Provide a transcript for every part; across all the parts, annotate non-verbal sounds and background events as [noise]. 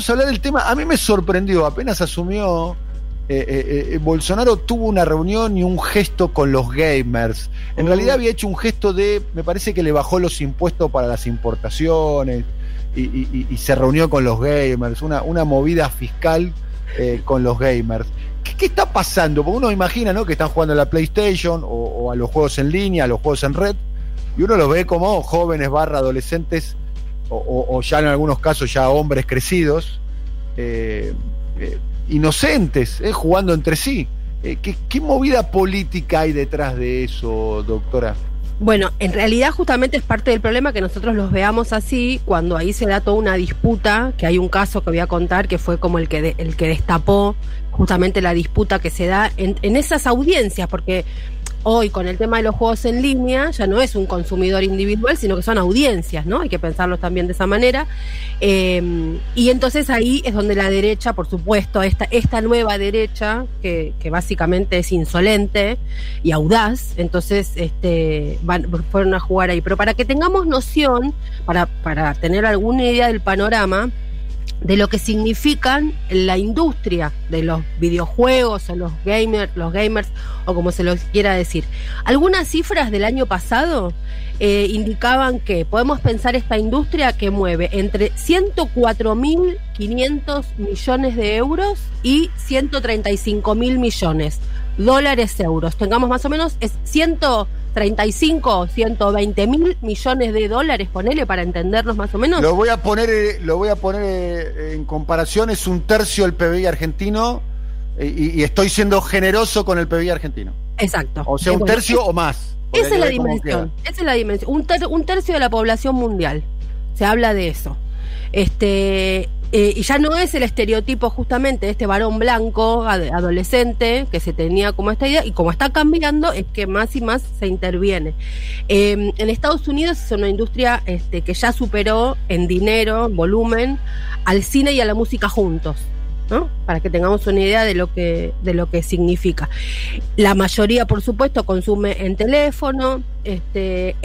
vamos a hablar del tema. A mí me sorprendió, apenas asumió. Eh, eh, eh, Bolsonaro tuvo una reunión y un gesto con los gamers. En realidad había hecho un gesto de, me parece que le bajó los impuestos para las importaciones y, se reunió con los gamers, una, una movida fiscal con los gamers. ¿Qué, está pasando? Porque uno imagina ¿no? que están jugando a la PlayStation o, a los juegos en línea, a los juegos en red, y uno los ve como jóvenes barra adolescentes o, ya en algunos casos ya hombres crecidos, eh, eh, inocentes, eh, jugando entre sí. ¿qué, ¿Qué movida política hay detrás de eso, doctora? Bueno, en realidad justamente es parte del problema que nosotros los veamos así cuando ahí se da toda una disputa, que hay un caso que voy a contar que fue como el que, el que destapó justamente la disputa que se da en, en esas audiencias, porque hoy con el tema de los juegos en línea ya no es un consumidor individual, sino que son audiencias, ¿no? Hay que pensarlo también de esa manera. Eh, y entonces ahí es donde la derecha, por supuesto, esta, esta nueva derecha, que, básicamente es insolente y audaz, entonces este, fueron a jugar ahí. Pero para que tengamos noción, para, para tener alguna idea del panorama, de lo que significan la industria de los videojuegos o los gamers, los gamers o como se los quiera decir. Algunas cifras del año pasado eh, indicaban que podemos pensar esta industria que mueve entre 104.500 millones de euros y 135.000 millones dólares euros. Tengamos más o menos es 100 35, 120 mil millones de dólares, ponele para entendernos más o menos. Lo voy a poner, eh, lo voy a poner eh, en comparación, es un tercio del PBI argentino eh, y, estoy siendo generoso con el PBI argentino. Exacto. O sea, un tercio o más. Esa es la dimensión, esa es la dimensión. Un, un tercio de la población mundial. Se habla de eso. Este, eh, y ya no es el estereotipo justamente de este varón blanco, adolescente, que se tenía como esta idea, y como está cambiando, es que más y más se interviene. Em, en Estados Unidos es una industria este, que ya superó en dinero, volumen, al cine y a la música juntos. Para que tengamos una idea de lo que, de lo que significa. La mayoría, por supuesto, consume en teléfono. Este,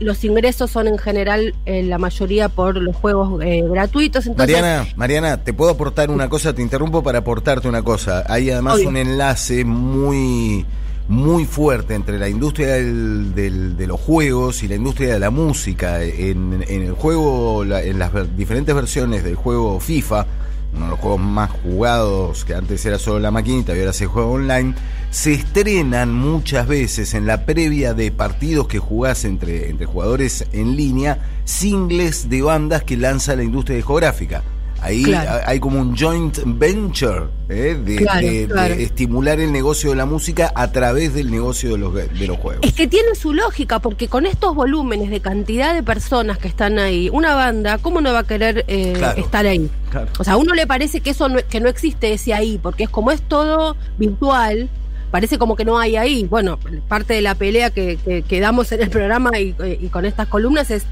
los ingresos son en general eh, la mayoría por los juegos eh, gratuitos. Mariana, Mariana, te puedo aportar una cosa, te interrumpo para aportarte una cosa. Hay además un enlace muy muy fuerte entre la industria de los juegos y la industria de la música. En, el juego, en las diferentes versiones del juego FIFA, uno de los juegos más jugados, que antes era solo la maquinita y ahora se juega online, se estrenan muchas veces en la previa de partidos que jugás entre, entre jugadores en línea, singles de bandas que lanza la industria discográfica. Ahí hay como un joint venture ¿eh? de, estimular el negocio de la música a través del negocio de los, de los juegos. Es que tiene su lógica, porque con estos volúmenes de cantidad de personas que están ahí, una banda, ¿cómo no va a querer eh, estar ahí? O sea, a uno le parece que eso no, que no existe ese ahí, porque es como es todo virtual, parece como que no hay ahí. Bueno, parte de la pelea que, que, damos en el programa y, y, con estas columnas es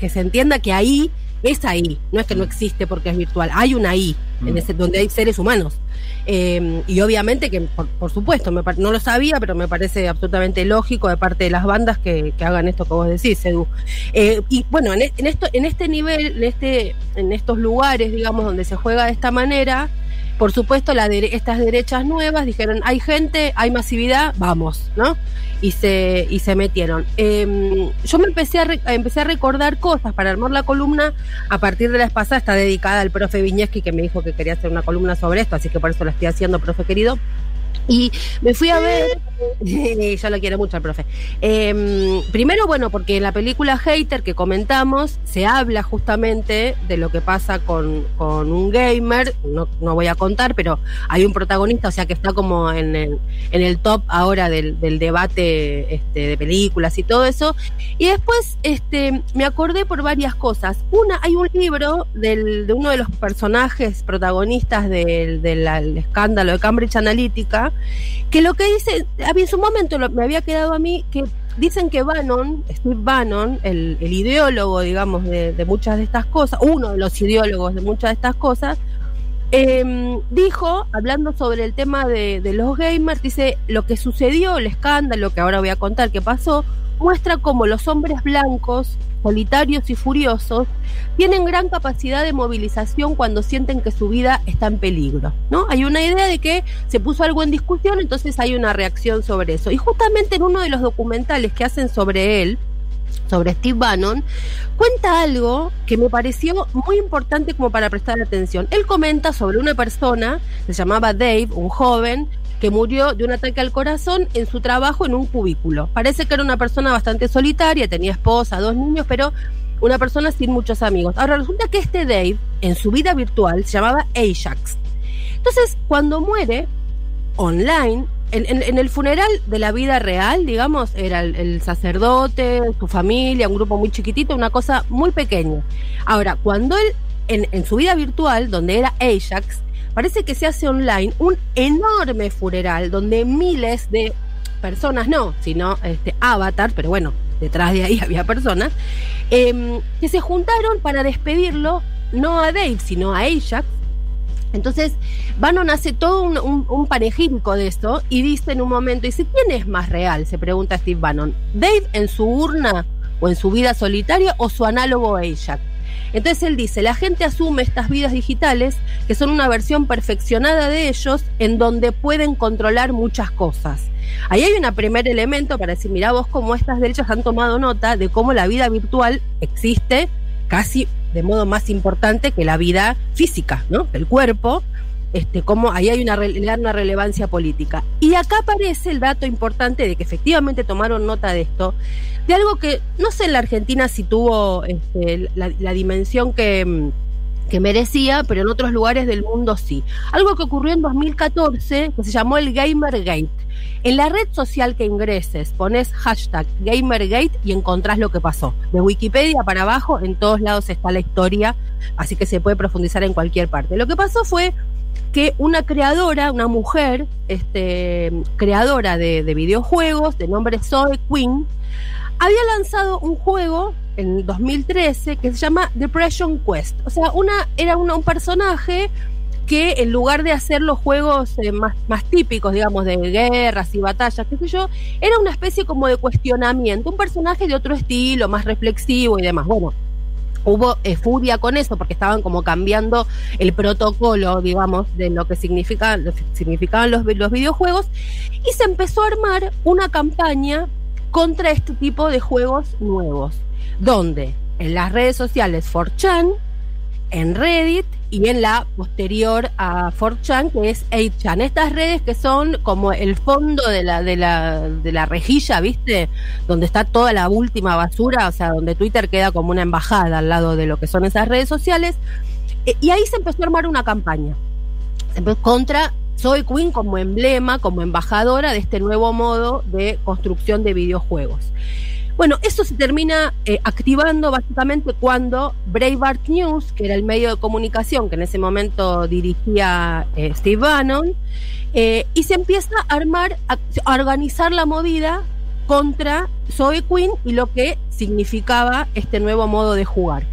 que se entienda que ahí es ahí, no es que no existe porque es virtual, hay una ahí, en mm. ese, donde hay seres humanos. Eh, y obviamente que, por, supuesto, no lo sabía, pero me parece absolutamente lógico de parte de las bandas que, hagan esto que vos decís, Edu. Eh, y bueno, en, en, esto, en este nivel, en, este, en estos lugares, digamos, donde se juega de esta manera, por supuesto, la estas derechas nuevas dijeron, hay gente, hay masividad, vamos, ¿no? Y se, y se metieron. Em, yo me empecé a, empecé a recordar cosas para armar la columna a partir de la pasada, está dedicada al profe Viñeski que me dijo que quería hacer una columna sobre esto, así que por eso la estoy haciendo, profe querido. Y me fui a ver, [laughs] yo lo quiero mucho al profe. Em, primero, bueno, porque en la película Hater que comentamos se habla justamente de lo que pasa con, con un gamer, no, no, voy a contar, pero hay un protagonista, o sea que está como en el, en el top ahora del, del debate este, de películas y todo eso. Y después este, me acordé por varias cosas. Una, hay un libro del, de uno de los personajes protagonistas del, del escándalo de Cambridge Analytica, que lo que dice, en su momento me había quedado a mí que dicen que Bannon, Steve Bannon, el, ideólogo, digamos, de, muchas de estas cosas, uno de los ideólogos de muchas de estas cosas, Em, dijo, hablando sobre el tema de, los gamers, dice, lo que sucedió, el escándalo que ahora voy a contar que pasó, muestra cómo los hombres blancos, solitarios y furiosos, tienen gran capacidad de movilización cuando sienten que su vida está en peligro. ¿no? Hay una idea de que se puso algo en discusión, entonces hay una reacción sobre eso. Y justamente en uno de los documentales que hacen sobre él, sobre Steve Bannon, cuenta algo que me pareció muy importante como para prestar atención. Él comenta sobre una persona, se llamaba Dave, un joven, que murió de un ataque al corazón en su trabajo en un cubículo. Parece que era una persona bastante solitaria, tenía esposa, dos niños, pero una persona sin muchos amigos. Ahora resulta que este Dave, en su vida virtual, se llamaba Ajax. Entonces, cuando muere, online, en, el funeral de la vida real, digamos, era el, sacerdote, su familia, un grupo muy chiquitito, una cosa muy pequeña. Ahora, cuando él, en, su vida virtual, donde era Ajax, parece que se hace online un enorme funeral donde miles de personas, no, sino este, avatar, pero bueno, detrás de ahí [laughs] había personas, em, que se juntaron para despedirlo, no a Dave, sino a Ajax, entonces, Bannon hace todo un, un, de esto y dice en un momento, dice, ¿quién es más real? Se pregunta Steve Bannon. ¿Dave en su urna o en su vida solitaria o su análogo Ajax? Entonces él dice, la gente asume estas vidas digitales que son una versión perfeccionada de ellos en donde pueden controlar muchas cosas. Ahí hay un primer elemento para decir, mira vos cómo estas derechas han tomado nota de cómo la vida virtual existe casi de modo más importante que la vida física, ¿no? El cuerpo, este, como ahí hay una, una relevancia política. Y acá aparece el dato importante de que efectivamente tomaron nota de esto, de algo que no sé en la Argentina si tuvo este, la, dimensión que, que merecía, pero en otros lugares del mundo sí. Algo que ocurrió en 2014, que se llamó el Gamergate en la red social que ingreses, pones hashtag Gamergate y encontrás lo que pasó. De Wikipedia para abajo, en todos lados está la historia, así que se puede profundizar en cualquier parte. Lo que pasó fue que una creadora, una mujer, este, creadora de, videojuegos, de nombre Zoe Quinn, había lanzado un juego en 2013 que se llama Depression Quest. O sea, una, era un personaje que en lugar de hacer los juegos eh, más, típicos, digamos, de guerras y batallas, qué sé yo, era una especie como de cuestionamiento, un personaje de otro estilo, más reflexivo y demás. Bueno, hubo eh, furia con eso porque estaban como cambiando el protocolo, digamos, de lo que significan, significaban los, los videojuegos y se empezó a armar una campaña contra este tipo de juegos nuevos, donde en las redes sociales 4chan, en Reddit y en la posterior a 4chan, que es 8chan. Estas redes que son como el fondo de la, de la, de la rejilla, ¿viste? Donde está toda la última basura, o sea, donde Twitter queda como una embajada al lado de lo que son esas redes sociales. E, y ahí se empezó a armar una campaña contra Soy Queen como emblema, como embajadora de este nuevo modo de construcción de videojuegos. Bueno, eso se termina eh, activando básicamente cuando Breitbart News, que era el medio de comunicación que en ese momento dirigía eh, Steve Bannon, eh, y se empieza a armar, a, organizar la movida contra Zoe Quinn y lo que significaba este nuevo modo de jugar.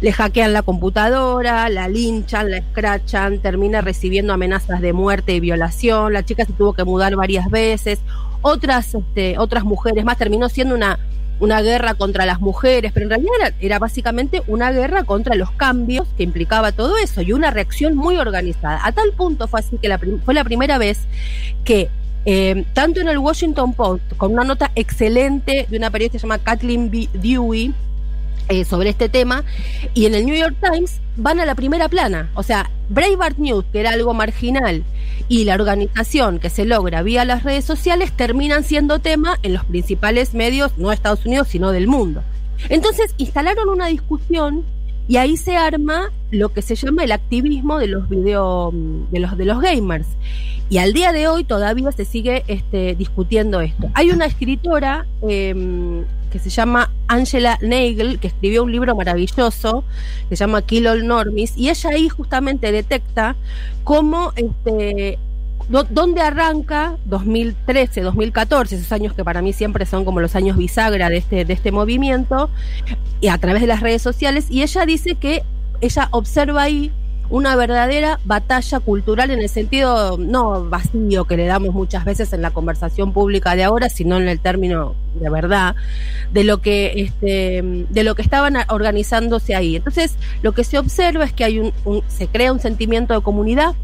Le hackean la computadora, la linchan, la escrachan, termina recibiendo amenazas de muerte y violación, la chica se tuvo que mudar varias veces, otras, este, otras mujeres más, terminó siendo una una guerra contra las mujeres, pero en realidad era, básicamente una guerra contra los cambios que implicaba todo eso y una reacción muy organizada. A tal punto fue así que fue la primera vez que eh, tanto en el Washington Post, con una nota excelente de una periodista llamada Kathleen Dewey, eh, sobre este tema, y en el New York Times van a la primera plana. O sea, Breitbart News, que era algo marginal, y la organización que se logra vía las redes sociales terminan siendo tema en los principales medios, no de Estados Unidos, sino del mundo. Entonces instalaron una discusión y ahí se arma lo que se llama el activismo de los video, de los, de los gamers. Y al día de hoy todavía se sigue este, discutiendo esto. Hay una escritora em, que se llama Angela Nagel, que escribió un libro maravilloso que se llama Kill All Normies, y ella ahí justamente detecta cómo este, ¿Dónde arranca 2013, 2014, esos años que para mí siempre son como los años bisagra de este, de este movimiento, y a través de las redes sociales? Y ella dice que ella observa ahí una verdadera batalla cultural en el sentido no vacío que le damos muchas veces en la conversación pública de ahora, sino en el término de verdad de lo que este, de lo que estaban organizándose ahí. Entonces, lo que se observa es que hay un se crea un sentimiento de comunidad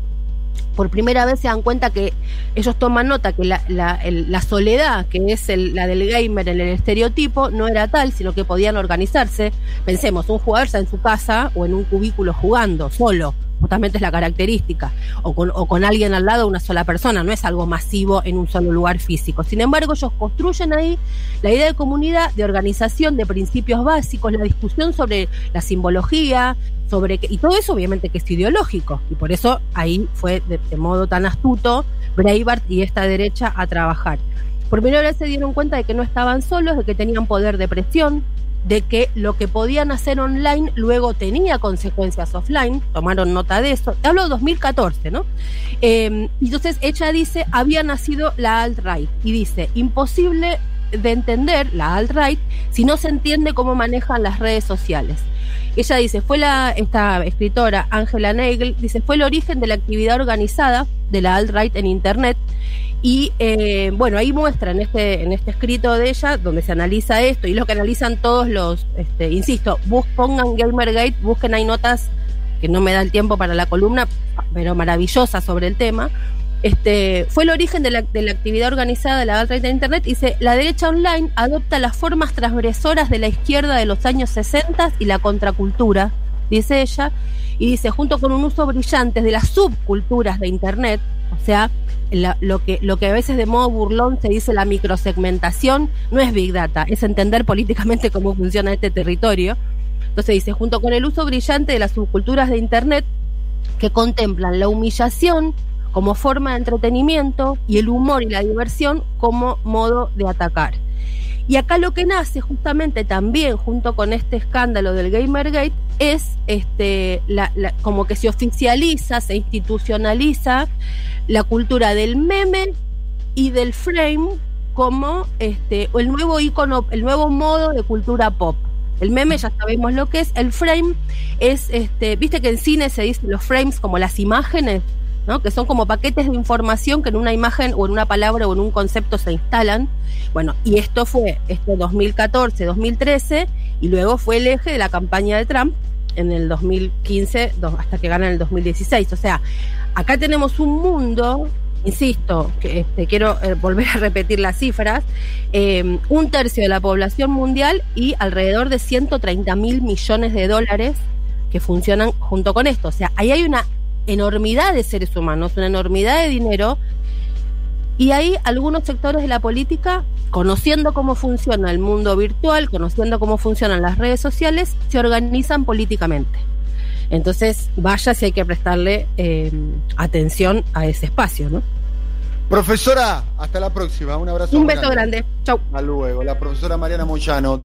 por primera vez se dan cuenta que ellos toman nota que la, la, soledad, que es la del gamer en el estereotipo, no era tal, sino que podían organizarse. Pensemos, un jugador está en su casa o en un cubículo jugando, solo justamente es la característica, o con, o con alguien al lado, una sola persona, no es algo masivo en un solo lugar físico. Sin embargo, ellos construyen ahí la idea de comunidad, de organización, de principios básicos, la discusión sobre la simbología, sobre y todo eso obviamente que es ideológico, y por eso ahí fue de, de modo tan astuto Breitbart y esta derecha a trabajar. Por primera vez se dieron cuenta de que no estaban solos, de que tenían poder de presión, de que lo que podían hacer online luego tenía consecuencias offline, tomaron nota de eso, hablo de 2014, ¿no? Eh, entonces ella dice, había nacido la alt-right y dice, imposible de entender la alt-right si no se entiende cómo manejan las redes sociales. Ella dice, fue la, esta escritora Angela Nagel, dice, fue el origen de la actividad organizada de la alt-right en Internet y eh, bueno, ahí muestra en este, en este escrito de ella, donde se analiza esto, y lo que analizan todos los, este, insisto, bus, pongan Gamergate, busquen ahí notas, que no me da el tiempo para la columna, pero maravillosas sobre el tema. Este, fue el origen de la, de la actividad organizada de la alt de Internet. Dice, la derecha online adopta las formas transgresoras de la izquierda de los años 60 y la contracultura, dice ella, y dice, junto con un uso brillante de las subculturas de Internet, o sea, lo, que, lo que a veces de modo burlón se dice la microsegmentación, no es Big Data, es entender políticamente cómo funciona este territorio. Entonces dice, junto con el uso brillante de las subculturas de Internet, que contemplan la humillación como forma de entretenimiento y el humor y la diversión como modo de atacar. Y acá lo que nace justamente también junto con este escándalo del Gamergate es este, como que se oficializa, se institucionaliza la cultura del meme y del frame como este, el nuevo icono, el nuevo modo de cultura pop. El meme ya sabemos lo que es, el frame es, este, viste que en cine se dicen los frames como las imágenes, que son como paquetes de información que en una imagen o en una palabra o en un concepto se instalan. Bueno, y esto fue este 2014, 2013, y luego fue el eje de la campaña de Trump en el 2015 hasta que gana en el 2016. O sea, acá tenemos un mundo, insisto, que este, quiero eh, volver a repetir las cifras, eh, un tercio de la población mundial y alrededor de 130 mil millones de dólares que funcionan junto con esto. O sea, ahí hay una enormidad de seres humanos, una enormidad de dinero y hay algunos sectores de la política, conociendo cómo funciona el mundo virtual, conociendo cómo funcionan las redes sociales, se organizan políticamente. Entonces, vaya si hay que prestarle eh, atención a ese espacio, ¿no? Profesora, hasta la próxima. Un abrazo. Un beso grande. Chau. Hasta luego. La profesora Mariana Moyano.